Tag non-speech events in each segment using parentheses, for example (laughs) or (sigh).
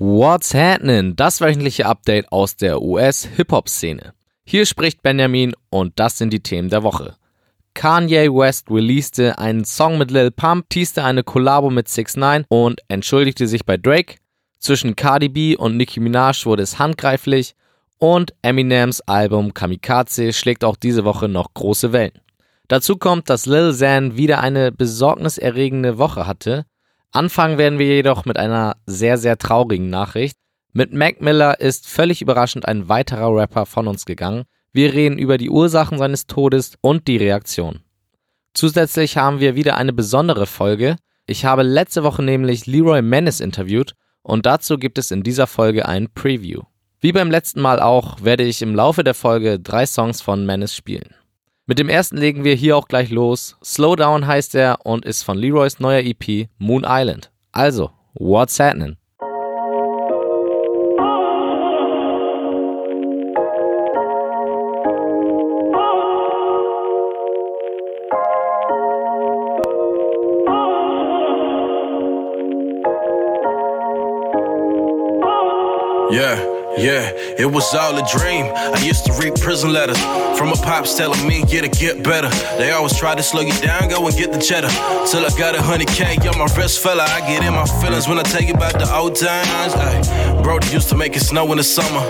What's happening? Das wöchentliche Update aus der US-Hip-Hop-Szene. Hier spricht Benjamin und das sind die Themen der Woche. Kanye West releaste einen Song mit Lil Pump, teaste eine Kollabo mit 6 9 und entschuldigte sich bei Drake. Zwischen Cardi B und Nicki Minaj wurde es handgreiflich und Eminems Album Kamikaze schlägt auch diese Woche noch große Wellen. Dazu kommt, dass Lil Xan wieder eine besorgniserregende Woche hatte. Anfangen werden wir jedoch mit einer sehr, sehr traurigen Nachricht. Mit Mac Miller ist völlig überraschend ein weiterer Rapper von uns gegangen. Wir reden über die Ursachen seines Todes und die Reaktion. Zusätzlich haben wir wieder eine besondere Folge. Ich habe letzte Woche nämlich Leroy Menace interviewt und dazu gibt es in dieser Folge ein Preview. Wie beim letzten Mal auch werde ich im Laufe der Folge drei Songs von Menace spielen. Mit dem ersten legen wir hier auch gleich los. Slowdown heißt er und ist von Leroys neuer EP Moon Island. Also, what's happening? Yeah. Yeah, it was all a dream. I used to read prison letters from a pops telling me, yeah, to get better. They always try to slow you down, go and get the cheddar. Till I got a hundred K on my wrist, fella. I get in my feelings when I tell you about the old times. Ay, Brody used to make it snow in the summer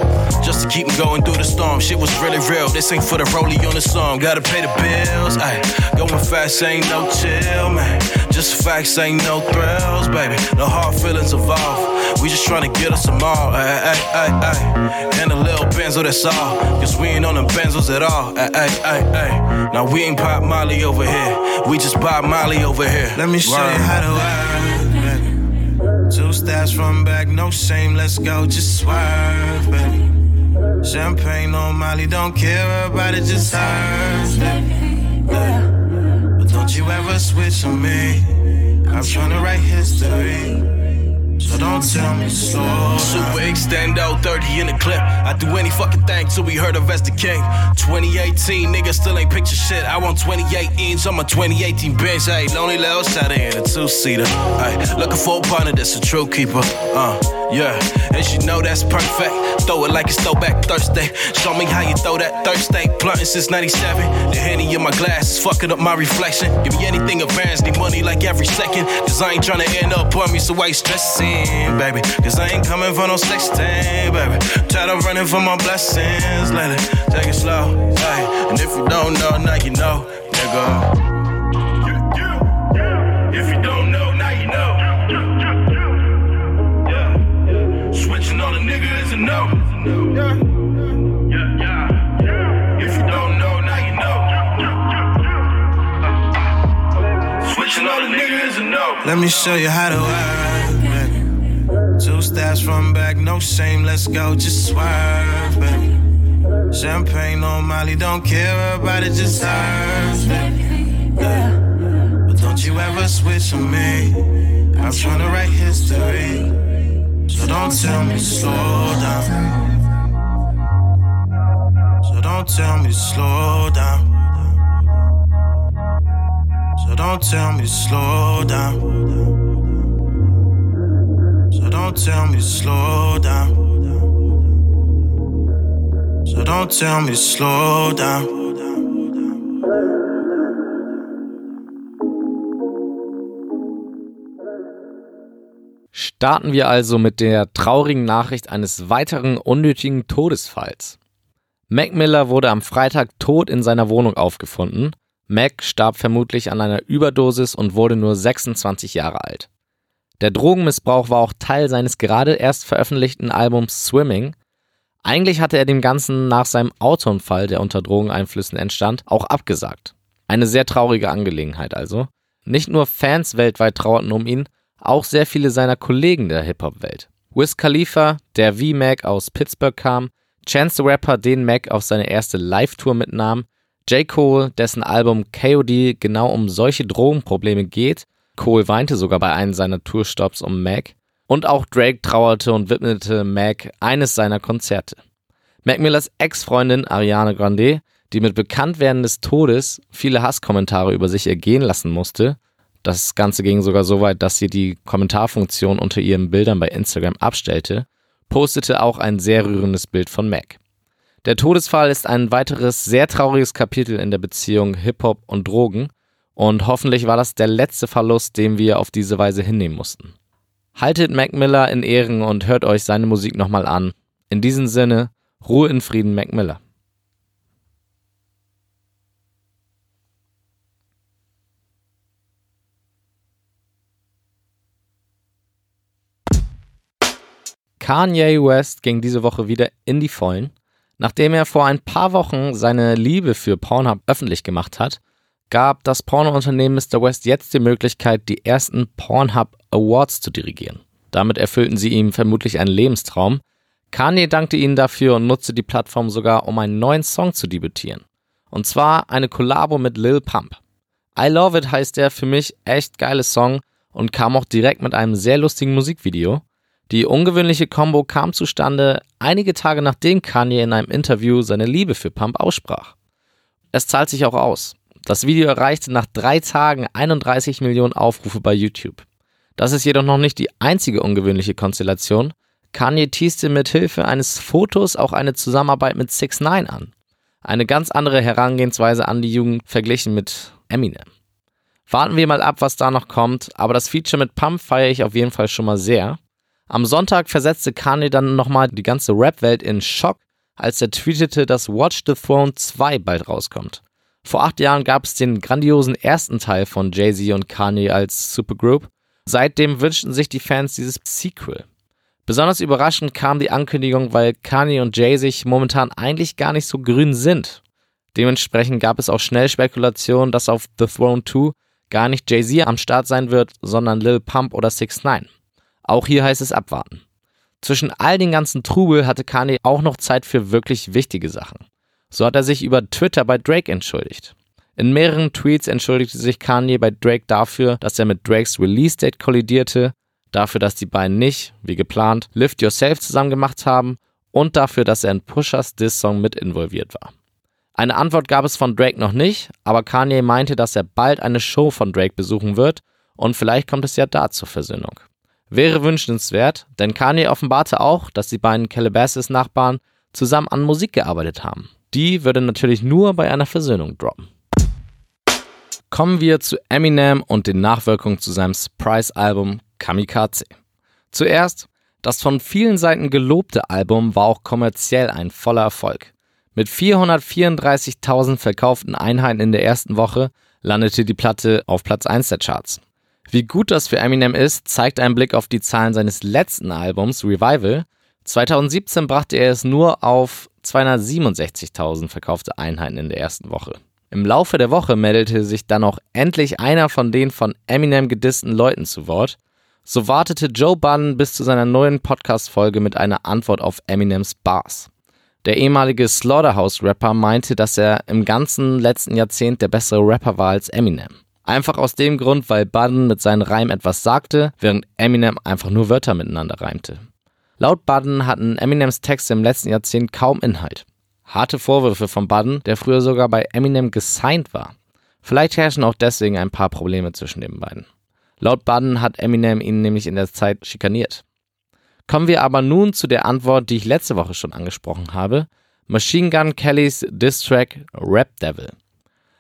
just to keep me going through the storm. Shit was really real. This ain't for the rollie on the song. Gotta pay the bills. Ay, going fast ain't no chill, man. Just facts ain't no thrills, baby. No hard feelings involved. We just trying to get us some more. Ay, ay, ay, ay. And a little benzo, that's all. Cause we ain't on them benzos at all. Ay, ay, ay, ay. Now we ain't pop Molly over here. We just pop Molly over here. Let me show Word. you how to work, Two steps from back, no shame, let's go, just swerve, baby. Champagne on Molly, don't care about it, just hurt, baby. You ever switch on me. I'm trying to write history. So don't tell me slow. Super extendo, 30 in the clip. I do any fucking thing till we heard of as the king. 2018, niggas still ain't picture shit. I want 28 inch on my 2018 bench. Hey, lonely little shot in a two seater. Hey, looking for a partner that's a true keeper. Uh, yeah, and she know that's perfect. Throw it like it's throwback Thursday. Show me how you throw that Thursday. Plotting since 97. The henny in my glass is fucking up my reflection. Give me anything advance, need money like every second. Cause I ain't trying to end up on me, so why you stressing? baby. Cause I ain't coming for no 16, baby. Try to run for my blessings lately. Take it slow, hey. And if you don't know, now you know, nigga. Let me show you how to work. Two steps from back, no shame, let's go, just swerve, baby. Champagne on Molly, don't care about it, just hurt, baby. Yeah. But don't you ever switch on me. I'm trying to write history. So don't tell me slow down. So don't tell me slow down. Don't tell me slow down. So don't tell me slow down. So don't tell me slow down. Starten wir also mit der traurigen Nachricht eines weiteren unnötigen Todesfalls. Mac Miller wurde am Freitag tot in seiner Wohnung aufgefunden. Mac starb vermutlich an einer Überdosis und wurde nur 26 Jahre alt. Der Drogenmissbrauch war auch Teil seines gerade erst veröffentlichten Albums Swimming. Eigentlich hatte er dem Ganzen nach seinem Autounfall, der unter Drogeneinflüssen entstand, auch abgesagt. Eine sehr traurige Angelegenheit also. Nicht nur Fans weltweit trauerten um ihn, auch sehr viele seiner Kollegen der Hip-Hop-Welt. Wiz Khalifa, der wie Mac aus Pittsburgh kam, Chance the Rapper, den Mac auf seine erste Live-Tour mitnahm, J. Cole, dessen Album KOD genau um solche Drogenprobleme geht Cole weinte sogar bei einem seiner Tourstops um Mac. Und auch Drake trauerte und widmete Mac eines seiner Konzerte. Mac Millers Ex-Freundin Ariane Grande, die mit Bekanntwerden des Todes viele Hasskommentare über sich ergehen lassen musste, Das Ganze ging sogar so weit, dass sie die Kommentarfunktion unter ihren Bildern bei Instagram abstellte, postete auch ein sehr rührendes Bild von Mac. Der Todesfall ist ein weiteres sehr trauriges Kapitel in der Beziehung Hip-Hop und Drogen und hoffentlich war das der letzte Verlust, den wir auf diese Weise hinnehmen mussten. Haltet Mac Miller in Ehren und hört euch seine Musik nochmal an. In diesem Sinne, Ruhe in Frieden, Mac Miller. Kanye West ging diese Woche wieder in die Vollen. Nachdem er vor ein paar Wochen seine Liebe für Pornhub öffentlich gemacht hat, gab das Pornounternehmen Mr. West jetzt die Möglichkeit, die ersten Pornhub Awards zu dirigieren. Damit erfüllten sie ihm vermutlich einen Lebenstraum. Kanye dankte ihnen dafür und nutzte die Plattform sogar, um einen neuen Song zu debütieren. Und zwar eine Kollabo mit Lil Pump. I Love It heißt der für mich echt geile Song und kam auch direkt mit einem sehr lustigen Musikvideo. Die ungewöhnliche Combo kam zustande einige Tage nachdem Kanye in einem Interview seine Liebe für Pump aussprach. Es zahlt sich auch aus. Das Video erreichte nach drei Tagen 31 Millionen Aufrufe bei YouTube. Das ist jedoch noch nicht die einzige ungewöhnliche Konstellation. Kanye teaste mit Hilfe eines Fotos auch eine Zusammenarbeit mit 6 9 an. Eine ganz andere Herangehensweise an die Jugend verglichen mit Eminem. Warten wir mal ab, was da noch kommt, aber das Feature mit Pump feiere ich auf jeden Fall schon mal sehr. Am Sonntag versetzte Kanye dann nochmal die ganze Rap-Welt in Schock, als er tweetete, dass Watch the Throne 2 bald rauskommt. Vor acht Jahren gab es den grandiosen ersten Teil von Jay-Z und Kanye als Supergroup. Seitdem wünschten sich die Fans dieses Sequel. Besonders überraschend kam die Ankündigung, weil Kanye und Jay sich momentan eigentlich gar nicht so grün sind. Dementsprechend gab es auch schnell Spekulationen, dass auf The Throne 2 gar nicht Jay-Z am Start sein wird, sondern Lil Pump oder 6 9 auch hier heißt es abwarten. Zwischen all den ganzen Trubel hatte Kanye auch noch Zeit für wirklich wichtige Sachen. So hat er sich über Twitter bei Drake entschuldigt. In mehreren Tweets entschuldigte sich Kanye bei Drake dafür, dass er mit Drakes Release-Date kollidierte, dafür, dass die beiden nicht, wie geplant, Lift Yourself zusammen gemacht haben und dafür, dass er in Pushers Diss-Song mit involviert war. Eine Antwort gab es von Drake noch nicht, aber Kanye meinte, dass er bald eine Show von Drake besuchen wird und vielleicht kommt es ja da zur Versöhnung. Wäre wünschenswert, denn Kanye offenbarte auch, dass die beiden Calabasas-Nachbarn zusammen an Musik gearbeitet haben. Die würde natürlich nur bei einer Versöhnung droppen. Kommen wir zu Eminem und den Nachwirkungen zu seinem Surprise-Album Kamikaze. Zuerst, das von vielen Seiten gelobte Album war auch kommerziell ein voller Erfolg. Mit 434.000 verkauften Einheiten in der ersten Woche landete die Platte auf Platz 1 der Charts. Wie gut das für Eminem ist, zeigt ein Blick auf die Zahlen seines letzten Albums Revival. 2017 brachte er es nur auf 267.000 verkaufte Einheiten in der ersten Woche. Im Laufe der Woche meldete sich dann auch endlich einer von den von Eminem gedissten Leuten zu Wort. So wartete Joe Budden bis zu seiner neuen Podcast-Folge mit einer Antwort auf Eminems Bars. Der ehemalige Slaughterhouse-Rapper meinte, dass er im ganzen letzten Jahrzehnt der bessere Rapper war als Eminem. Einfach aus dem Grund, weil Budden mit seinen Reimen etwas sagte, während Eminem einfach nur Wörter miteinander reimte. Laut Budden hatten Eminems Texte im letzten Jahrzehnt kaum Inhalt. Harte Vorwürfe von Budden, der früher sogar bei Eminem gesigned war. Vielleicht herrschen auch deswegen ein paar Probleme zwischen den beiden. Laut Budden hat Eminem ihn nämlich in der Zeit schikaniert. Kommen wir aber nun zu der Antwort, die ich letzte Woche schon angesprochen habe. Machine Gun Kellys Diss Track Rap Devil.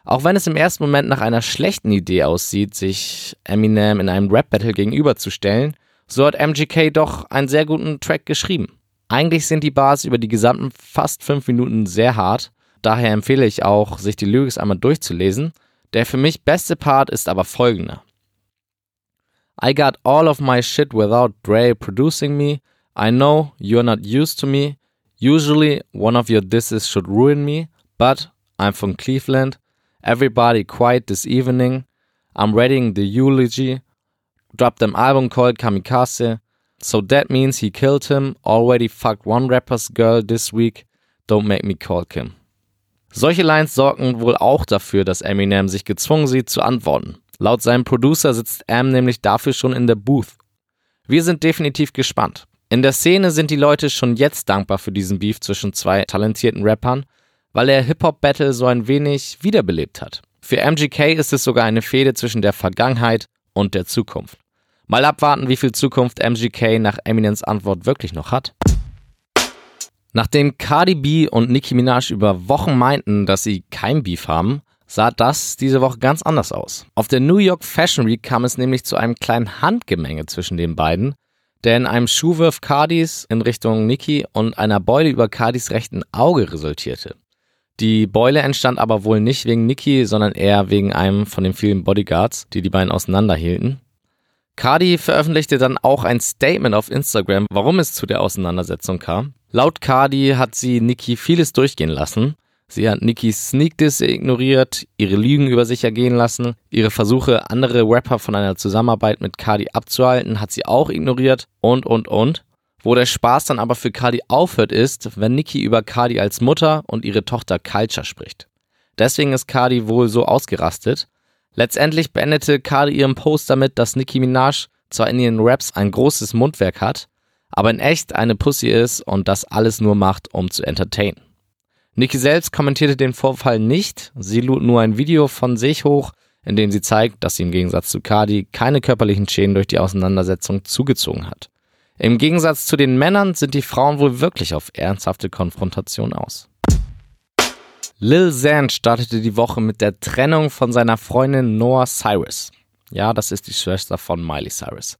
Auch wenn es im ersten Moment nach einer schlechten Idee aussieht, sich Eminem in einem Rap-Battle gegenüberzustellen, so hat MGK doch einen sehr guten Track geschrieben. Eigentlich sind die Bars über die gesamten fast fünf Minuten sehr hart, daher empfehle ich auch, sich die Lyrics einmal durchzulesen. Der für mich beste Part ist aber folgender. I got all of my shit without Dre producing me. I know you're not used to me. Usually one of your disses should ruin me, but I'm from Cleveland Everybody quiet this evening. I'm writing the eulogy. Dropped an album called Kamikaze. So that means he killed him. Already fucked one rapper's girl this week. Don't make me call Kim. Solche Lines sorgen wohl auch dafür, dass Eminem sich gezwungen sieht zu antworten. Laut seinem Producer sitzt Am nämlich dafür schon in der Booth. Wir sind definitiv gespannt. In der Szene sind die Leute schon jetzt dankbar für diesen Beef zwischen zwei talentierten Rappern weil er Hip-Hop-Battle so ein wenig wiederbelebt hat. Für MGK ist es sogar eine Fehde zwischen der Vergangenheit und der Zukunft. Mal abwarten, wie viel Zukunft MGK nach Eminems Antwort wirklich noch hat. Nachdem Cardi B und Nicki Minaj über Wochen meinten, dass sie kein Beef haben, sah das diese Woche ganz anders aus. Auf der New York Fashion Week kam es nämlich zu einem kleinen Handgemenge zwischen den beiden, der in einem Schuhwurf Cardis in Richtung Nicki und einer Beule über Cardis rechten Auge resultierte. Die Beule entstand aber wohl nicht wegen Nicki, sondern eher wegen einem von den vielen Bodyguards, die die beiden auseinanderhielten. Cardi veröffentlichte dann auch ein Statement auf Instagram, warum es zu der Auseinandersetzung kam. Laut Cardi hat sie Nicki vieles durchgehen lassen. Sie hat Nickis Sneakdiss ignoriert, ihre Lügen über sich ergehen lassen, ihre Versuche, andere Rapper von einer Zusammenarbeit mit Cardi abzuhalten, hat sie auch ignoriert und, und, und. Wo der Spaß dann aber für Cardi aufhört, ist, wenn Nicki über Cardi als Mutter und ihre Tochter Culture spricht. Deswegen ist Cardi wohl so ausgerastet. Letztendlich beendete Cardi ihren Post damit, dass Nicki Minaj zwar in ihren Raps ein großes Mundwerk hat, aber in echt eine Pussy ist und das alles nur macht, um zu entertainen. Nicki selbst kommentierte den Vorfall nicht, sie lud nur ein Video von sich hoch, in dem sie zeigt, dass sie im Gegensatz zu Cardi keine körperlichen Schäden durch die Auseinandersetzung zugezogen hat. Im Gegensatz zu den Männern sind die Frauen wohl wirklich auf ernsthafte Konfrontation aus. Lil Xan startete die Woche mit der Trennung von seiner Freundin Noah Cyrus. Ja, das ist die Schwester von Miley Cyrus.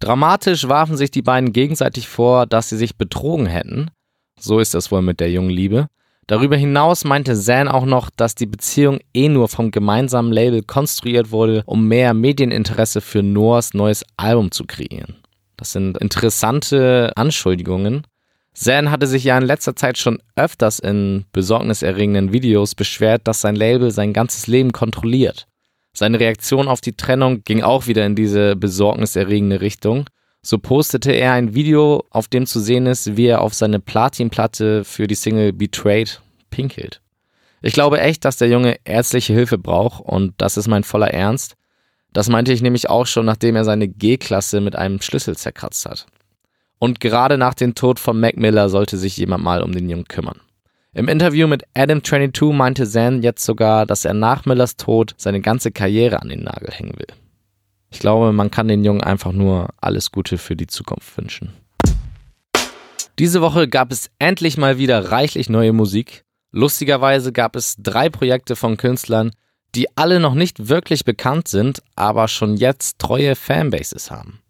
Dramatisch warfen sich die beiden gegenseitig vor, dass sie sich betrogen hätten. So ist es wohl mit der jungen Liebe. Darüber hinaus meinte Zan auch noch, dass die Beziehung eh nur vom gemeinsamen Label konstruiert wurde, um mehr Medieninteresse für Noahs neues Album zu kreieren. Das sind interessante Anschuldigungen. Zan hatte sich ja in letzter Zeit schon öfters in besorgniserregenden Videos beschwert, dass sein Label sein ganzes Leben kontrolliert. Seine Reaktion auf die Trennung ging auch wieder in diese besorgniserregende Richtung. So postete er ein Video, auf dem zu sehen ist, wie er auf seine Platinplatte für die Single Betrayed pinkelt. Ich glaube echt, dass der Junge ärztliche Hilfe braucht und das ist mein voller Ernst. Das meinte ich nämlich auch schon, nachdem er seine G-Klasse mit einem Schlüssel zerkratzt hat. Und gerade nach dem Tod von Mac Miller sollte sich jemand mal um den Jungen kümmern. Im Interview mit Adam22 meinte Zan jetzt sogar, dass er nach Millers Tod seine ganze Karriere an den Nagel hängen will. Ich glaube, man kann den Jungen einfach nur alles Gute für die Zukunft wünschen. Diese Woche gab es endlich mal wieder reichlich neue Musik. Lustigerweise gab es drei Projekte von Künstlern, die alle noch nicht wirklich bekannt sind, aber schon jetzt treue Fanbases haben.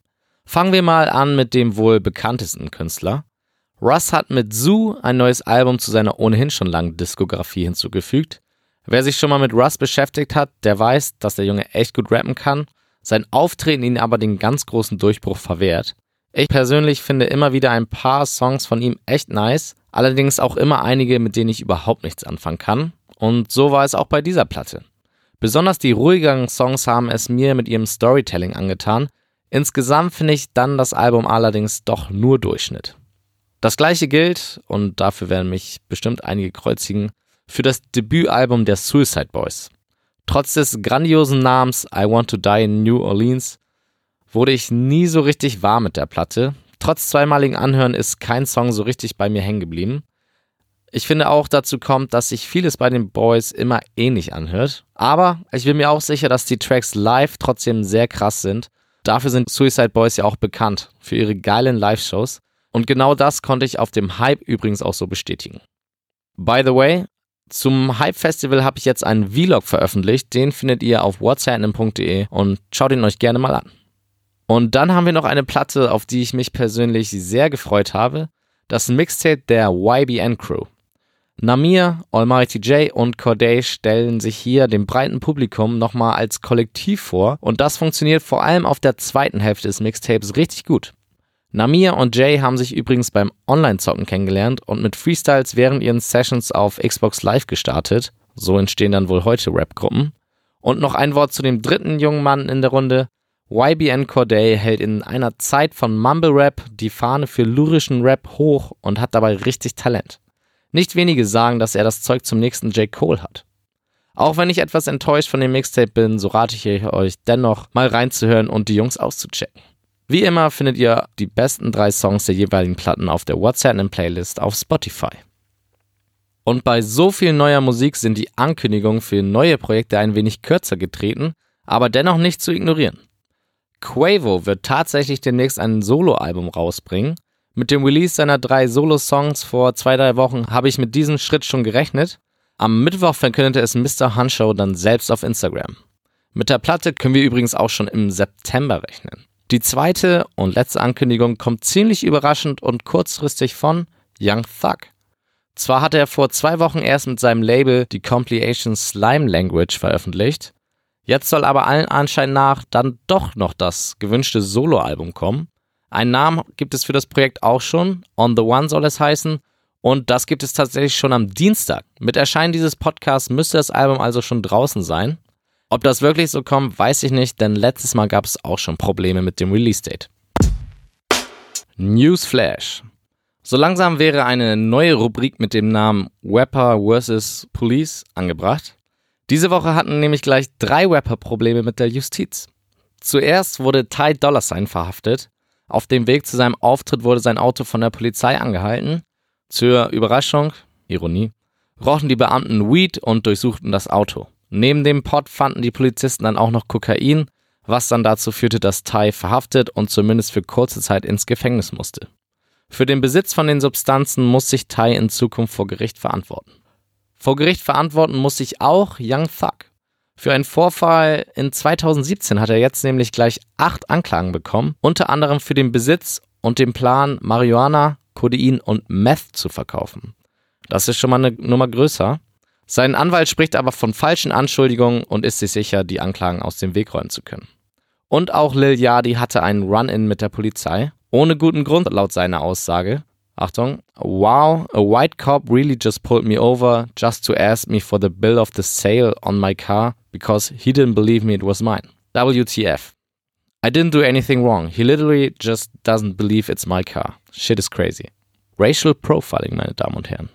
Fangen wir mal an mit dem wohl bekanntesten Künstler. Russ hat mit Zoo ein neues Album zu seiner ohnehin schon langen Diskografie hinzugefügt. Wer sich schon mal mit Russ beschäftigt hat, der weiß, dass der Junge echt gut rappen kann, sein Auftreten ihn aber den ganz großen Durchbruch verwehrt. Ich persönlich finde immer wieder ein paar Songs von ihm echt nice, allerdings auch immer einige, mit denen ich überhaupt nichts anfangen kann. Und so war es auch bei dieser Platte. Besonders die ruhigeren Songs haben es mir mit ihrem Storytelling angetan. Insgesamt finde ich dann das Album allerdings doch nur Durchschnitt. Das gleiche gilt, und dafür werden mich bestimmt einige kreuzigen, für das Debütalbum der Suicide Boys. Trotz des grandiosen Namens I Want to Die in New Orleans wurde ich nie so richtig warm mit der Platte. Trotz zweimaligen Anhören ist kein Song so richtig bei mir hängen geblieben. Ich finde auch dazu kommt, dass sich vieles bei den Boys immer ähnlich anhört. Aber ich bin mir auch sicher, dass die Tracks live trotzdem sehr krass sind. Dafür sind Suicide Boys ja auch bekannt, für ihre geilen Live-Shows. Und genau das konnte ich auf dem Hype übrigens auch so bestätigen. By the way, zum Hype Festival habe ich jetzt einen Vlog veröffentlicht. Den findet ihr auf whatsapp.de und schaut ihn euch gerne mal an. Und dann haben wir noch eine Platte, auf die ich mich persönlich sehr gefreut habe. Das Mixtape der YBN Crew. Namir, Almighty J und Corday stellen sich hier dem breiten Publikum nochmal als Kollektiv vor und das funktioniert vor allem auf der zweiten Hälfte des Mixtapes richtig gut. Namir und Jay haben sich übrigens beim Online-Zocken kennengelernt und mit Freestyles während ihren Sessions auf Xbox Live gestartet. So entstehen dann wohl heute Rap-Gruppen. Und noch ein Wort zu dem dritten jungen Mann in der Runde. YBN Corday hält in einer Zeit von Mumble Rap die Fahne für lyrischen Rap hoch und hat dabei richtig Talent. Nicht wenige sagen, dass er das Zeug zum nächsten J. Cole hat. Auch wenn ich etwas enttäuscht von dem Mixtape bin, so rate ich euch dennoch mal reinzuhören und die Jungs auszuchecken. Wie immer findet ihr die besten drei Songs der jeweiligen Platten auf der WhatsApp Playlist auf Spotify. Und bei so viel neuer Musik sind die Ankündigungen für neue Projekte ein wenig kürzer getreten, aber dennoch nicht zu ignorieren. Quavo wird tatsächlich demnächst ein Soloalbum rausbringen. Mit dem Release seiner drei Solo-Songs vor zwei, drei Wochen habe ich mit diesem Schritt schon gerechnet. Am Mittwoch verkündete es Mr. Hunshow dann selbst auf Instagram. Mit der Platte können wir übrigens auch schon im September rechnen. Die zweite und letzte Ankündigung kommt ziemlich überraschend und kurzfristig von Young Thug. Zwar hat er vor zwei Wochen erst mit seinem Label die Compilation Slime Language veröffentlicht, jetzt soll aber allen Anschein nach dann doch noch das gewünschte Soloalbum kommen. Einen Namen gibt es für das Projekt auch schon, On the One soll es heißen, und das gibt es tatsächlich schon am Dienstag. Mit Erscheinen dieses Podcasts müsste das Album also schon draußen sein. Ob das wirklich so kommt, weiß ich nicht, denn letztes Mal gab es auch schon Probleme mit dem Release-Date. Newsflash. So langsam wäre eine neue Rubrik mit dem Namen Rapper vs. Police angebracht. Diese Woche hatten nämlich gleich drei Rapper Probleme mit der Justiz. Zuerst wurde Ty Dolla Sign verhaftet. Auf dem Weg zu seinem Auftritt wurde sein Auto von der Polizei angehalten. Zur Überraschung, Ironie, rochen die Beamten Weed und durchsuchten das Auto. Neben dem Pot fanden die Polizisten dann auch noch Kokain, was dann dazu führte, dass Ty verhaftet und zumindest für kurze Zeit ins Gefängnis musste. Für den Besitz von den Substanzen muss sich Tai in Zukunft vor Gericht verantworten. Vor Gericht verantworten muss sich auch Young Thug. Für einen Vorfall in 2017 hat er jetzt nämlich gleich acht Anklagen bekommen, unter anderem für den Besitz und den Plan, Marihuana, Codein und Meth zu verkaufen. Das ist schon mal eine Nummer größer. Sein Anwalt spricht aber von falschen Anschuldigungen und ist sich sicher, die Anklagen aus dem Weg räumen zu können. Und auch Lil Yadi hatte einen Run-In mit der Polizei ohne guten Grund laut seiner Aussage. Achtung, wow, a white cop really just pulled me over just to ask me for the bill of the sale on my car because he didn't believe me it was mine. WTF. I didn't do anything wrong. He literally just doesn't believe it's my car. Shit is crazy. Racial Profiling, meine Damen und Herren.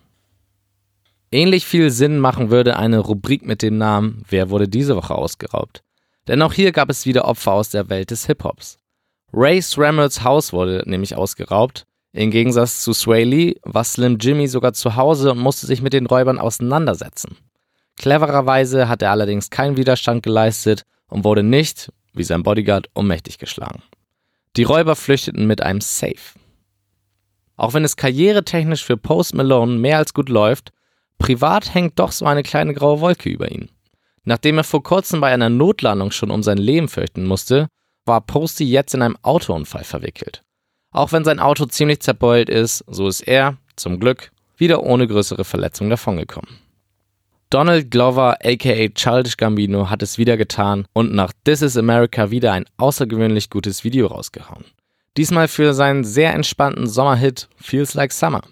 Ähnlich viel Sinn machen würde eine Rubrik mit dem Namen Wer wurde diese Woche ausgeraubt? Denn auch hier gab es wieder Opfer aus der Welt des Hip-Hops. Ray Sramels Haus wurde nämlich ausgeraubt. Im Gegensatz zu Sway Lee war Slim Jimmy sogar zu Hause und musste sich mit den Räubern auseinandersetzen. Clevererweise hat er allerdings keinen Widerstand geleistet und wurde nicht, wie sein Bodyguard, ohnmächtig geschlagen. Die Räuber flüchteten mit einem Safe. Auch wenn es karrieretechnisch für Post Malone mehr als gut läuft, privat hängt doch so eine kleine graue Wolke über ihn. Nachdem er vor kurzem bei einer Notlandung schon um sein Leben fürchten musste, war Posty jetzt in einem Autounfall verwickelt. Auch wenn sein Auto ziemlich zerbeult ist, so ist er, zum Glück, wieder ohne größere Verletzungen davongekommen. Donald Glover aka Childish Gambino hat es wieder getan und nach This is America wieder ein außergewöhnlich gutes Video rausgehauen. Diesmal für seinen sehr entspannten Sommerhit Feels Like Summer.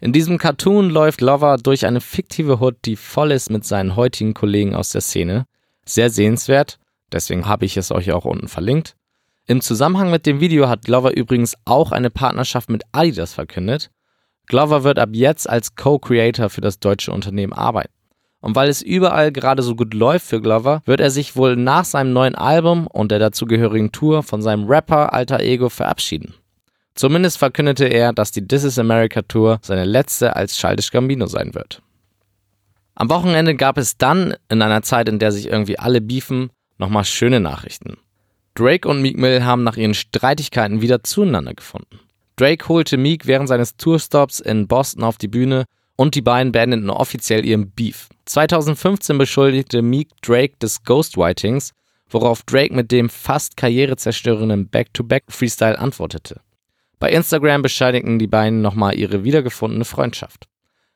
In diesem Cartoon läuft Glover durch eine fiktive Hood, die voll ist mit seinen heutigen Kollegen aus der Szene. Sehr sehenswert Deswegen habe ich es euch auch unten verlinkt. Im Zusammenhang mit dem Video hat Glover übrigens auch eine Partnerschaft mit Adidas verkündet. Glover wird ab jetzt als Co-Creator für das deutsche Unternehmen arbeiten. Und weil es überall gerade so gut läuft für Glover, wird er sich wohl nach seinem neuen Album und der dazugehörigen Tour von seinem Rapper Alter Ego verabschieden. Zumindest verkündete er, dass die This is America Tour seine letzte als Childish Gambino sein wird. Am Wochenende gab es dann, in einer Zeit, in der sich irgendwie alle beefen, Nochmal schöne Nachrichten. Drake und Meek Mill haben nach ihren Streitigkeiten wieder zueinander gefunden. Drake holte Meek während seines Tourstops in Boston auf die Bühne und die beiden beendeten offiziell ihren Beef. 2015 beschuldigte Meek Drake des Ghostwritings, worauf Drake mit dem fast karrierezerstörenden Back-to-Back-Freestyle antwortete. Bei Instagram bescheinigten die beiden nochmal ihre wiedergefundene Freundschaft.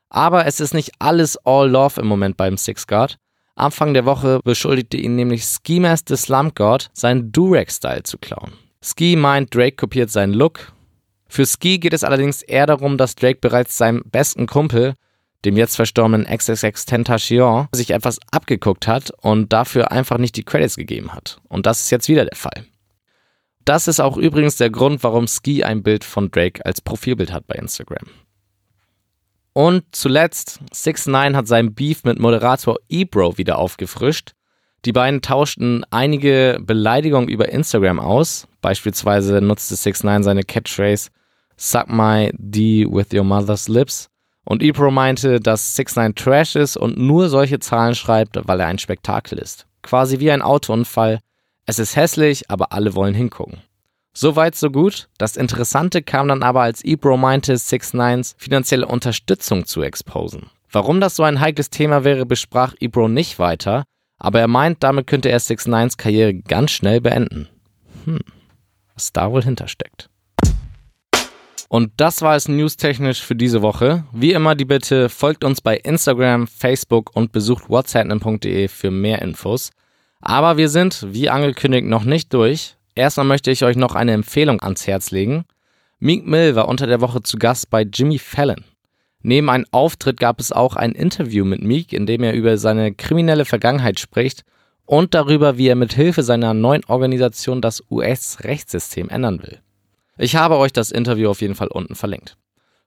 Aber es ist nicht alles all love im Moment beim Six Guard. Anfang der Woche beschuldigte ihn nämlich Ski Master Slump God, seinen Durag-Style zu klauen. Ski meint, Drake kopiert seinen Look. Für Ski geht es allerdings eher darum, dass Drake bereits seinem besten Kumpel, dem jetzt verstorbenen XXX Tentacion, sich etwas abgeguckt hat und dafür einfach nicht die Credits gegeben hat. Und das ist jetzt wieder der Fall. Das ist auch übrigens der Grund, warum Ski ein Bild von Drake als Profilbild hat bei Instagram. Und zuletzt, 6 9 hat sein Beef mit Moderator Ebro wieder aufgefrischt. Die beiden tauschten einige Beleidigungen über Instagram aus. Beispielsweise nutzte 6 9 seine Catchphrase Suck my D with your mother's lips Und Ebro meinte, dass 6 9 Trash ist und nur solche Zahlen schreibt, weil er ein Spektakel ist. Quasi wie ein Autounfall. Es ist hässlich, aber alle wollen hingucken. Soweit, so gut. Das Interessante kam dann aber, als Ebro meinte, 6 9s finanzielle Unterstützung zu exposen. Warum das so ein heikles Thema wäre, besprach Ebro nicht weiter, aber er meint, damit könnte er 6 9s Karriere ganz schnell beenden. Hm, was da wohl hintersteckt. Und das war es newstechnisch für diese Woche. Wie immer die Bitte, folgt uns bei Instagram, Facebook und besucht whatsapp.de für mehr Infos. Aber wir sind, wie angekündigt, noch nicht durch. Erstmal möchte ich euch noch eine Empfehlung ans Herz legen. Meek Mill war unter der Woche zu Gast bei Jimmy Fallon. Neben einem Auftritt gab es auch ein Interview mit Meek, in dem er über seine kriminelle Vergangenheit spricht und darüber, wie er mit Hilfe seiner neuen Organisation das US-Rechtssystem ändern will. Ich habe euch das Interview auf jeden Fall unten verlinkt.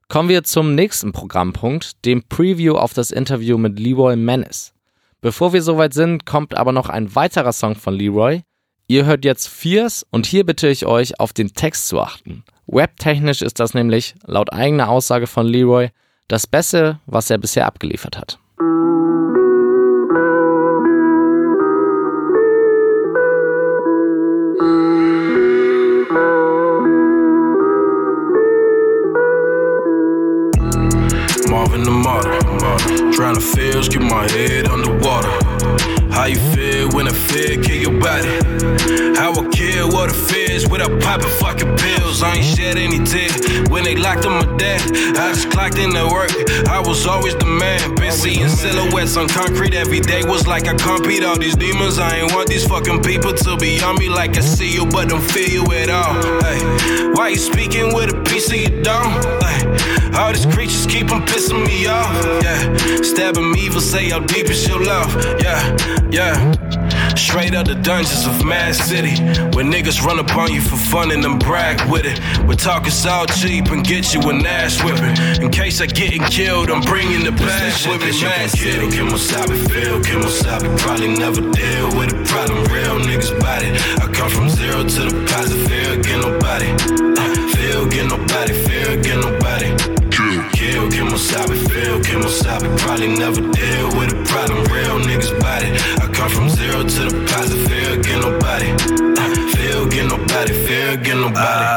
Kommen wir zum nächsten Programmpunkt, dem Preview auf das Interview mit Leroy Menace. Bevor wir soweit sind, kommt aber noch ein weiterer Song von Leroy. Ihr hört jetzt Fierce und hier bitte ich euch, auf den Text zu achten. Webtechnisch ist das nämlich, laut eigener Aussage von Leroy, das Beste, was er bisher abgeliefert hat. Keep my head under Kill your body? I kill what a fears without popping fucking pills. I ain't shed any tears when they locked on my dad. I just clocked in the work. I was always the man. Been seeing silhouettes on concrete every day. Was like I compete all these demons. I ain't want these fucking people to be on me like I see you, but don't feel you at all. Hey, why you speaking with a piece of your dome? All these creatures keep on pissing me off. Yeah, stabbing me evil, say how deep is your love. Yeah, yeah. Straight out the dungeons of Mad City, where niggas run upon you for fun and then brag with it. We're talking so cheap and get you an ass whipping. In case I getting killed, I'm bringing the past with me. Mad City. Kill Wasabi, feel, kill Wasabi. Probably never deal with a problem. Real niggas body. I come from zero to the positive. Feel, get nobody. Uh, feel, get nobody. Feel, get nobody. Kill, kill Wasabi, feel, kill Wasabi. Probably never deal with a problem. Real niggas body. I to the positive. Feel, get uh, nobody. Feel, get nobody. Feel, get nobody.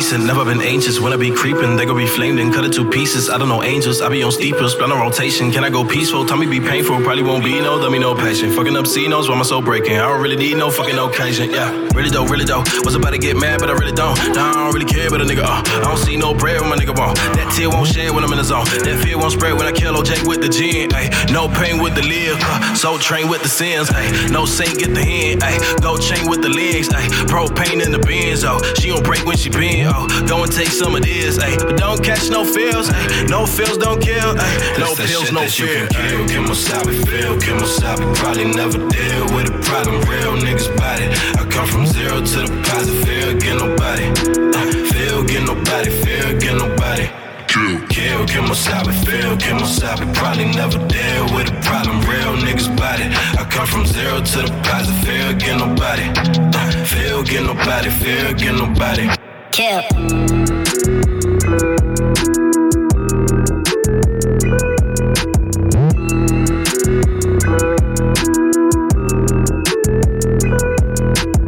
Never been decent, never been anxious. When I be creeping, they gon' be flamed and cut it to pieces. I don't know angels, I be on steeples, plan on rotation. Can I go peaceful? Tell me be painful, probably won't be no, let me no patient. Fucking up C knows why my soul breaking. I don't really need no fucking occasion. Yeah, really though, really though. Was about to get mad, but I really don't. Nah, I don't really care, but a nigga, uh, I don't see no bread when my nigga ball. That tear won't shed when I'm in the zone. That fear won't spread when I kill OJ with the gin. Ay, no pain with the live, uh, soul train with the sins. Ay, no saint get the hand. Ay, go chain with the legs. Ay, propane in the bins. Oh, she don't break when she bend. Oh, go and take some of this. Ay, but don't catch no feels. Ay, no feels don't kill. Ay, no pills, no fear. Kill, kill Wasabi, feel, kill Wasabi. Probably never deal with a problem. Real niggas body. I come from zero to the positive. Feel, get nobody. Uh, feel, get nobody. Feel, get nobody. Kill, kill, kill Wasabi, feel, kill Wasabi. Probably never deal with a problem. Real niggas body. I come from zero to the positive. Feel, get nobody. Uh, feel, get nobody. Feel, get nobody. Kill.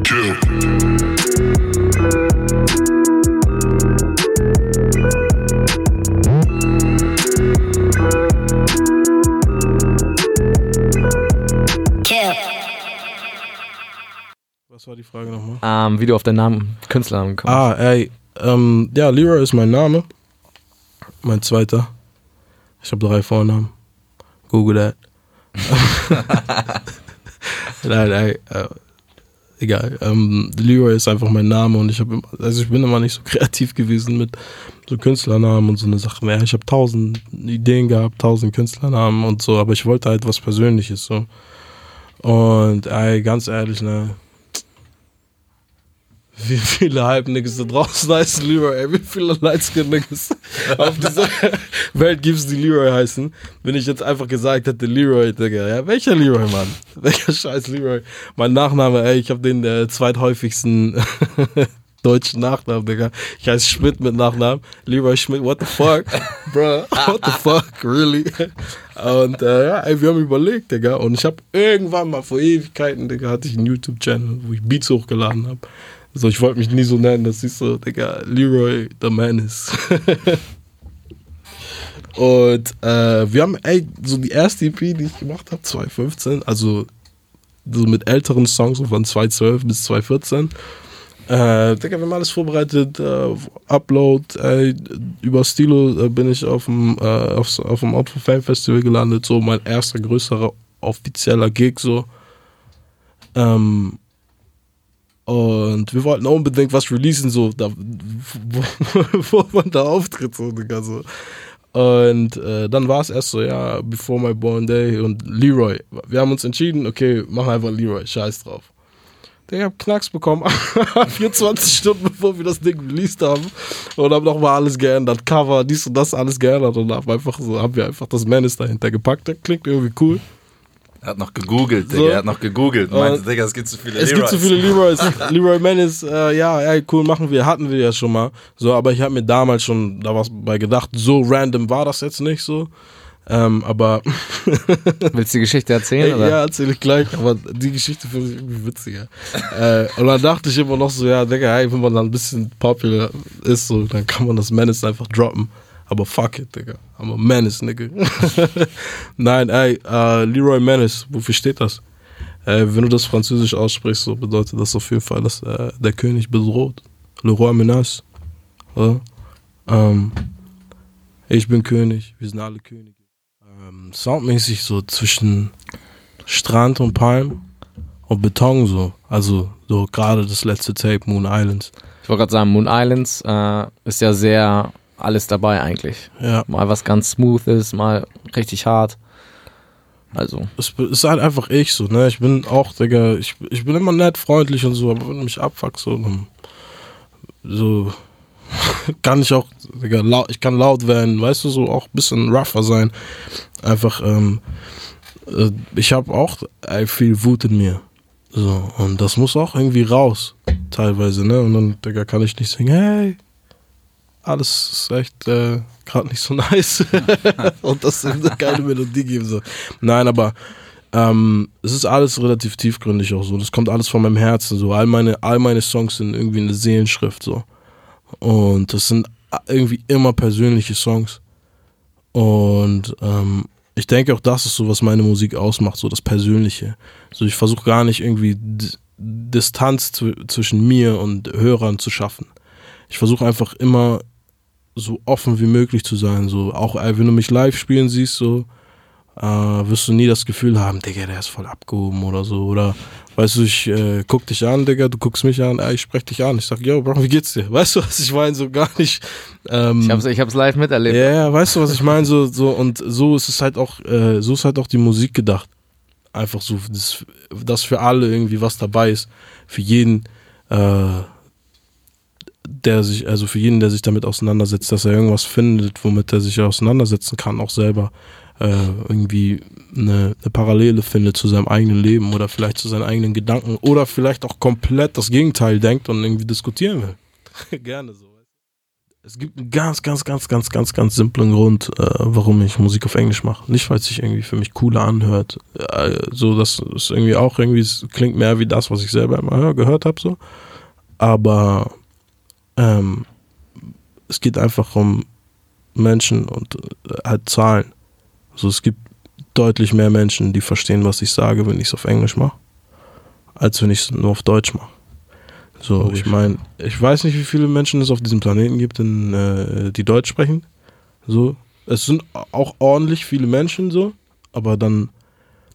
Kill. Kill. Was war die Frage nochmal? Ähm, wie du auf deinen Namen, Künstlernamen kommst. Ah, ey. Ähm, ja, Leroy ist mein Name. Mein zweiter. Ich habe drei Vornamen. Google that. (laughs) Nein, ey. Äh, egal. Ähm, Leroy ist einfach mein Name und ich habe, also ich bin immer nicht so (laughs) kreativ gewesen mit so Künstlernamen und so eine Sache mehr. Ich habe tausend Ideen gehabt, tausend Künstlernamen und so, aber ich wollte halt was Persönliches so. Und ey, ganz ehrlich, ne, wie viele Hype-Niggas da draußen heißen Leroy, ey, wie viele Lightskin-Niggas auf dieser Welt gibt's, die Leroy heißen. Wenn ich jetzt einfach gesagt hätte, Leroy, Digga, ja, welcher Leroy, Mann? (laughs) Welcher scheiß Leroy? Mein Nachname, ey, ich habe den äh, zweithäufigsten (laughs) deutschen Nachnamen, Digga. Ich heiße Schmidt mit Nachnamen. Leroy Schmidt, what the fuck? (laughs) Bro, what the fuck, really? Und äh, ja, ey, wir haben überlegt, Digga. Und ich habe irgendwann mal vor Ewigkeiten, Digga, hatte ich einen YouTube-Channel, wo ich Beats hochgeladen habe. So, ich wollte mich nie so nennen, das ist so, Digga, Leroy the Menace. (laughs) Und äh, wir haben, ey, so die erste EP, die ich gemacht habe, 2015, also so mit älteren Songs so von 2012 bis 2014. Äh, Digga, wir haben alles vorbereitet, äh, Upload, ey, über Stilo äh, bin ich auf dem, äh, Out for Fame Festival gelandet, so mein erster größerer offizieller Gig, so. Ähm, und wir wollten unbedingt was releasen, so, da, wo, (laughs) wo man da auftritt, so, Digga, so. Und äh, dann war es erst so, ja, Before My Born Day und Leroy. Wir haben uns entschieden, okay, machen einfach Leroy, scheiß drauf. Ich hab Knacks bekommen, (laughs) 24 Stunden bevor wir das Ding released haben. Und haben nochmal alles geändert, Cover, dies und das, alles geändert. Und haben, einfach so, haben wir einfach das Menace dahinter gepackt. Das klingt irgendwie cool. Er hat noch gegoogelt, Digga. So. Er hat noch gegoogelt. Meinte, Digga, es gibt zu viele es Leroys. Es gibt zu viele Leroys. (laughs) Leroy Menace, äh, ja, ey, cool, machen wir. Hatten wir ja schon mal. So, aber ich habe mir damals schon da was bei gedacht. So random war das jetzt nicht so. Ähm, aber. (laughs) Willst du die Geschichte erzählen? Oder? Ja, erzähle ich gleich, aber die Geschichte finde ich irgendwie witziger. äh, und dann dachte ich immer noch so, ja, Digga, hey, wenn man dann ein bisschen popular ist, so, dann kann man das Menace einfach droppen. Aber fuck it, Digga. I'm a menace, nigga. (laughs) Nein, ey, uh, Leroy Menace, wofür steht das? Äh, wenn du das Französisch aussprichst, so bedeutet das auf jeden Fall, dass äh, der König bedroht. Le Roi menace. Ja? Ähm, ich bin König, wir sind alle Könige. Ähm, soundmäßig so zwischen Strand und Palm und Beton so. Also so gerade das letzte Tape, Moon Islands. Ich wollte gerade sagen, Moon Islands äh, ist ja sehr alles dabei eigentlich. Ja. Mal was ganz Smoothes, mal richtig hart. Also. Es ist halt einfach ich so, ne? Ich bin auch, Digga, ich, ich bin immer nett, freundlich und so, aber wenn du mich abfuckst, so, so (laughs) kann ich auch, Digga, laut, ich kann laut werden, weißt du, so auch ein bisschen rougher sein. Einfach, ähm, äh, ich habe auch viel Wut in mir. So, und das muss auch irgendwie raus, teilweise, ne? Und dann, Digga, kann ich nicht sagen, hey, alles ist echt äh, gerade nicht so (laughs) nice. (laughs) und das ist eine geile Melodie geben. So. Nein, aber ähm, es ist alles relativ tiefgründig auch so. Das kommt alles von meinem Herzen. So. All, meine, all meine Songs sind irgendwie eine Seelenschrift. So. Und das sind irgendwie immer persönliche Songs. Und ähm, ich denke auch, das ist so, was meine Musik ausmacht, so das Persönliche. So, ich versuche gar nicht irgendwie D Distanz zwischen mir und Hörern zu schaffen. Ich versuche einfach immer so offen wie möglich zu sein. So, auch ey, wenn du mich live spielen siehst, so, äh, wirst du nie das Gefühl haben, Digga, der ist voll abgehoben oder so. Oder weißt du, ich äh, guck dich an, Digga, du guckst mich an, ey, ich sprech dich an. Ich sag, yo, Bro, wie geht's dir? Weißt du, was ich meine? So gar nicht. Ähm, ich, hab's, ich hab's live miterlebt. Ja, yeah, weißt du, was ich meine? So, so, und so ist es halt auch, äh, so ist halt auch die Musik gedacht. Einfach so, dass, dass für alle irgendwie was dabei ist. Für jeden, äh, der sich, also für jeden, der sich damit auseinandersetzt, dass er irgendwas findet, womit er sich auseinandersetzen kann, auch selber äh, irgendwie eine, eine Parallele findet zu seinem eigenen Leben oder vielleicht zu seinen eigenen Gedanken oder vielleicht auch komplett das Gegenteil denkt und irgendwie diskutieren will. (laughs) Gerne so. Es gibt einen ganz, ganz, ganz, ganz, ganz, ganz simplen Grund, äh, warum ich Musik auf Englisch mache. Nicht, weil es sich irgendwie für mich cooler anhört. Äh, so, das ist irgendwie auch irgendwie, klingt mehr wie das, was ich selber immer gehört habe, so. Aber ähm, es geht einfach um Menschen und äh, halt Zahlen. Also es gibt deutlich mehr Menschen, die verstehen, was ich sage, wenn ich es auf Englisch mache, als wenn ich es nur auf Deutsch mache. So, ich meine, ich weiß nicht, wie viele Menschen es auf diesem Planeten gibt, in, äh, die Deutsch sprechen. So, es sind auch ordentlich viele Menschen so, aber dann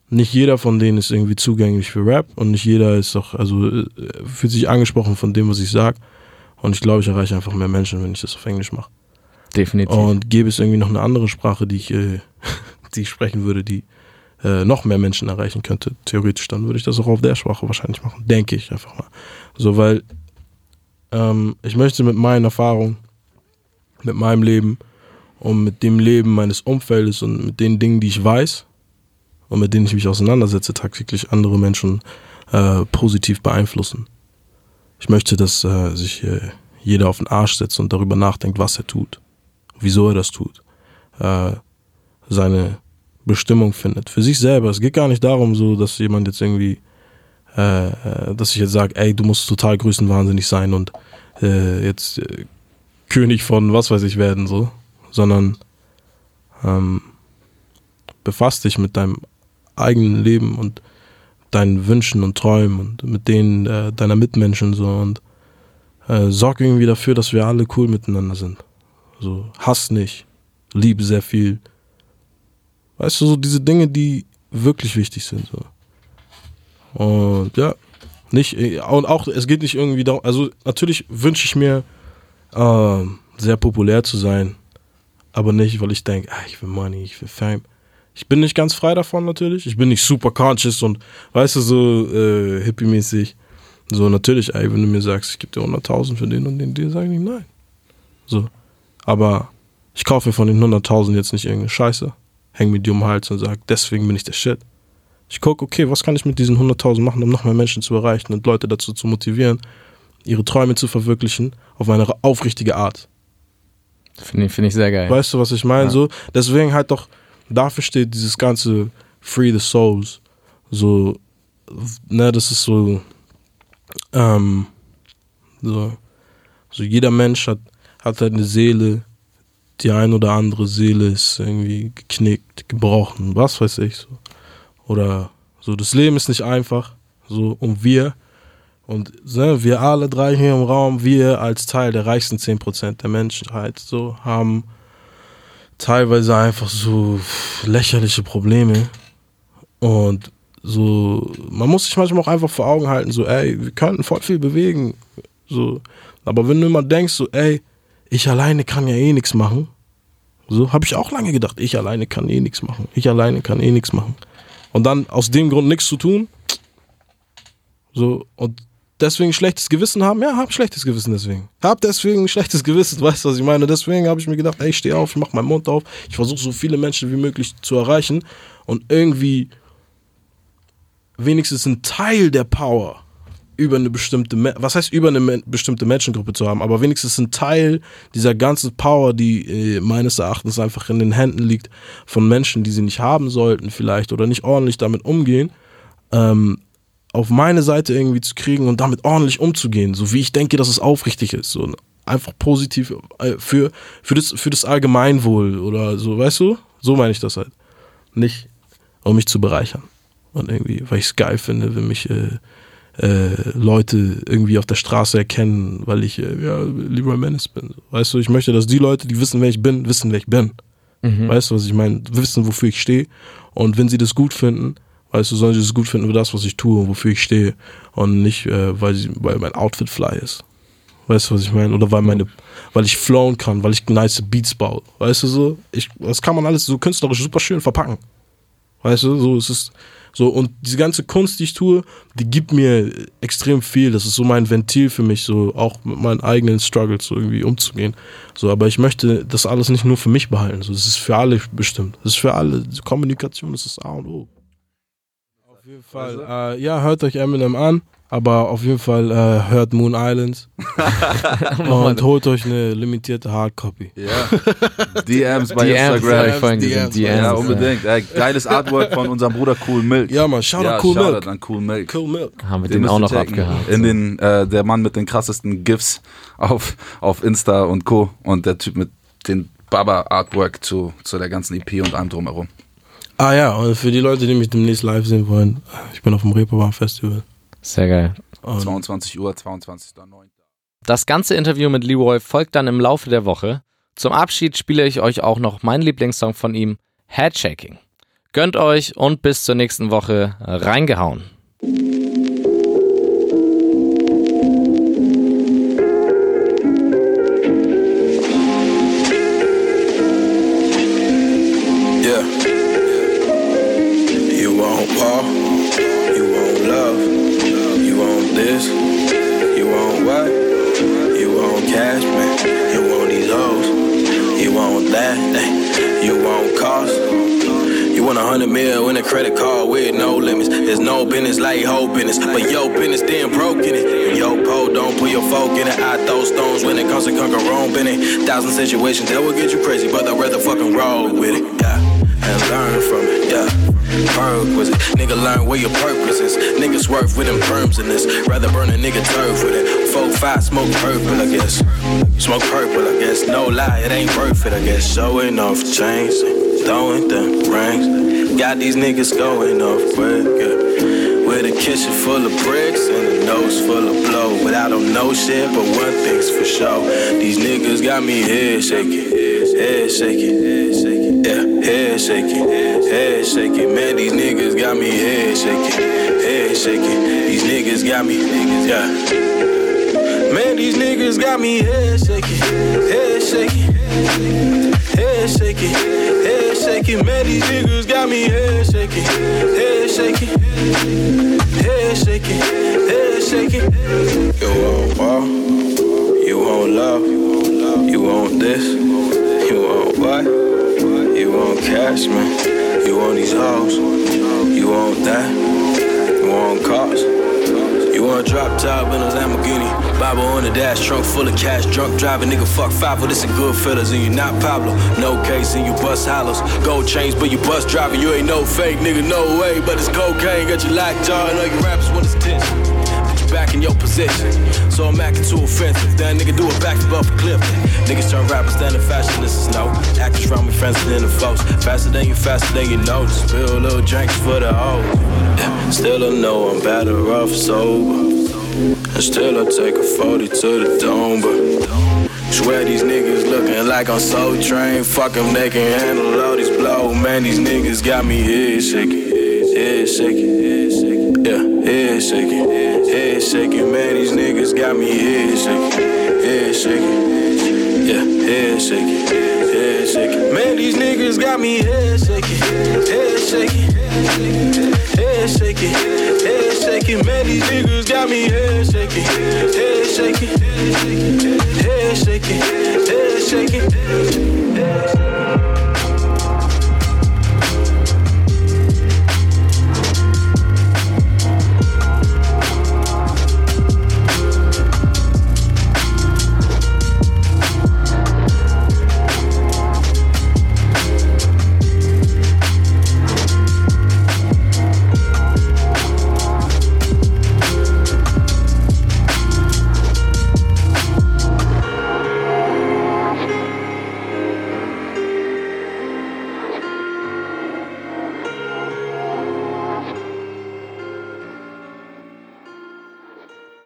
nicht jeder von denen ist irgendwie zugänglich für Rap und nicht jeder ist doch, also äh, fühlt sich angesprochen von dem, was ich sage. Und ich glaube, ich erreiche einfach mehr Menschen, wenn ich das auf Englisch mache. Definitiv. Und gäbe es irgendwie noch eine andere Sprache, die ich, äh, (laughs) die ich sprechen würde, die äh, noch mehr Menschen erreichen könnte, theoretisch, dann würde ich das auch auf der Sprache wahrscheinlich machen. Denke ich einfach mal. So, weil ähm, ich möchte mit meinen Erfahrungen, mit meinem Leben und mit dem Leben meines Umfeldes und mit den Dingen, die ich weiß und mit denen ich mich auseinandersetze, tagtäglich andere Menschen äh, positiv beeinflussen. Ich möchte, dass äh, sich äh, jeder auf den Arsch setzt und darüber nachdenkt, was er tut, wieso er das tut, äh, seine Bestimmung findet. Für sich selber. Es geht gar nicht darum, so, dass jemand jetzt irgendwie, äh, äh dass ich jetzt sage, ey, du musst total größenwahnsinnig sein und äh, jetzt König von was weiß ich werden, so, sondern ähm, befasst dich mit deinem eigenen Leben und deinen Wünschen und Träumen und mit denen äh, deiner Mitmenschen so und äh, sorg irgendwie dafür, dass wir alle cool miteinander sind. So, Hass nicht, Liebe sehr viel. Weißt du, so diese Dinge, die wirklich wichtig sind. So. Und ja, nicht, und auch, es geht nicht irgendwie darum, also natürlich wünsche ich mir, äh, sehr populär zu sein, aber nicht, weil ich denke, ah, ich will Money, ich will Fame. Ich bin nicht ganz frei davon natürlich. Ich bin nicht super conscious und weißt du, so äh, hippie-mäßig. So, natürlich, ey, wenn du mir sagst, ich gebe dir 100.000 für den und den, dir sage ich nein. So. Aber ich kaufe mir von den 100.000 jetzt nicht irgendeine Scheiße, häng mir die um den Hals und sag, deswegen bin ich der Shit. Ich gucke, okay, was kann ich mit diesen 100.000 machen, um noch mehr Menschen zu erreichen und Leute dazu zu motivieren, ihre Träume zu verwirklichen, auf eine aufrichtige Art. Finde ich, find ich sehr geil. Weißt du, was ich meine? Ja. So, deswegen halt doch, dafür steht dieses ganze Free the Souls. So, ne, das ist so, ähm, so, so jeder Mensch hat, hat halt eine Seele, die ein oder andere Seele ist irgendwie geknickt, gebrochen, was weiß ich so. Oder so, das Leben ist nicht einfach, so, und wir, und ne, wir alle drei hier im Raum, wir als Teil der reichsten 10% der Menschheit, so, haben teilweise einfach so lächerliche Probleme. Und so, man muss sich manchmal auch einfach vor Augen halten, so, ey, wir könnten voll viel bewegen. So. Aber wenn du immer denkst, so, ey, ich alleine kann ja eh nichts machen. So habe ich auch lange gedacht, ich alleine kann eh nichts machen. Ich alleine kann eh nichts machen. Und dann aus dem Grund nichts zu tun. So, und deswegen schlechtes Gewissen haben? Ja, hab schlechtes Gewissen deswegen. Hab deswegen schlechtes Gewissen, (laughs) weißt du, was ich meine? Deswegen habe ich mir gedacht, ey, ich stehe auf, ich mach meinen Mund auf, ich versuche so viele Menschen wie möglich zu erreichen und irgendwie wenigstens einen Teil der Power über eine bestimmte, was heißt über eine bestimmte Menschengruppe zu haben, aber wenigstens ein Teil dieser ganzen Power, die äh, meines Erachtens einfach in den Händen liegt von Menschen, die sie nicht haben sollten vielleicht oder nicht ordentlich damit umgehen, ähm, auf meine Seite irgendwie zu kriegen und damit ordentlich umzugehen, so wie ich denke, dass es aufrichtig ist. So einfach positiv äh, für, für, das, für das Allgemeinwohl oder so, weißt du? So meine ich das halt. Nicht, um mich zu bereichern. Und irgendwie, weil ich es geil finde, wenn mich äh, äh, Leute irgendwie auf der Straße erkennen, weil ich äh, ja, Leroy Menace bin. Weißt du, ich möchte, dass die Leute, die wissen, wer ich bin, wissen, wer ich bin. Mhm. Weißt du, was ich meine? Wissen, wofür ich stehe. Und wenn sie das gut finden, Weißt du, sollen sie es gut finden für das, was ich tue und wofür ich stehe. Und nicht, äh, weil, sie, weil mein Outfit fly ist. Weißt du, was ich meine? Oder weil meine, weil ich flown kann, weil ich nice Beats baue. Weißt du so? Ich, das kann man alles so künstlerisch super schön verpacken. Weißt du, so es ist so und diese ganze Kunst, die ich tue, die gibt mir extrem viel. Das ist so mein Ventil für mich, so auch mit meinen eigenen Struggles so irgendwie umzugehen. So, aber ich möchte das alles nicht nur für mich behalten. So, das ist für alle bestimmt. Das ist für alle. Kommunikation das ist A und O jeden Fall. Also? Äh, ja, hört euch Eminem an, aber auf jeden Fall äh, hört Moon Islands (laughs) und holt euch eine limitierte Hardcopy. Ja. (laughs) DMs bei DMs, Instagram. DMs, DMs, DMs, ja, unbedingt. Ey, geiles Artwork von unserem Bruder Cool Milk. Ja, man, shout ja, Cool shout Milk. an Cool Milk. Cool Milk. Haben wir den, den auch noch abgehakt. In den, äh, der Mann mit den krassesten GIFs auf, auf Insta und Co. Und der Typ mit den Baba Artwork zu, zu der ganzen EP und allem drumherum. Ah ja, und für die Leute, die mich demnächst live sehen wollen, ich bin auf dem Reeperbahn Festival. Sehr geil. Und 22 Uhr, 22.09. Das ganze Interview mit Leroy folgt dann im Laufe der Woche. Zum Abschied spiele ich euch auch noch meinen Lieblingssong von ihm, Headshaking. Gönnt euch und bis zur nächsten Woche reingehauen. It. Situations that will get you crazy, but I'd rather fucking roll with it. Yeah, and learn from it. Yeah. Perquisite. Nigga learn where your purpose is. Niggas work with them perms in this. Rather burn a nigga turf with it. Four, five, smoke purple, I guess. Smoke purple, I guess. No lie, it ain't worth it, I guess. Showing off chains, throwing them rings. Got these niggas going off quick. With a kitchen full of bricks and a nose full of blow. But I don't know shit, but one thing's for sure. These niggas got me head shaking, head shaking, head shaking, yeah, head shaking head shaking. Man, these niggas got me head shaking, head shaking. These niggas got me, yeah. Man, these niggas got me head shaking, head shaking, head shaking, head shaking. Man, these niggas got me head shaking, head shaking, head shaking, head shaking. You want war, you want love, you want this, you want what? You want cash, man. You want these hoes, you want that, you want cars. You want drop top in a Lamborghini, Bible on the dash, trunk full of cash, drunk driving, nigga fuck five, but this a good fellas, and you not Pablo. No case, and you bust hollows. Gold chains, but you bust driving, you ain't no fake, nigga, no way, but it's cocaine, got you locked on, all your rappers want his tits back in your position. So I'm acting too offensive. That nigga do a off a cliff. Niggas turn rappers down to fashion, this is no. Actors around me faster than the folks. Faster than you, faster than you know. Just spill a little drinks for the hoes. Still I know I'm better off sober. And still I take a 40 to the dome, but Swear these niggas looking like I'm so trained. Fuck them, they can handle all these blows. Man, these niggas got me head shaking, head shaking, head shaking, yeah, head shaking head shaking. Man, these niggas got me head shaking, head shaking. Yeah, head shaking, head shaking. Man, these niggas got me head shaking, head shaking, head shaking, head shaking. Man, these niggas got me head shaking, head shaking, head shaking, head shaking. Head shaking.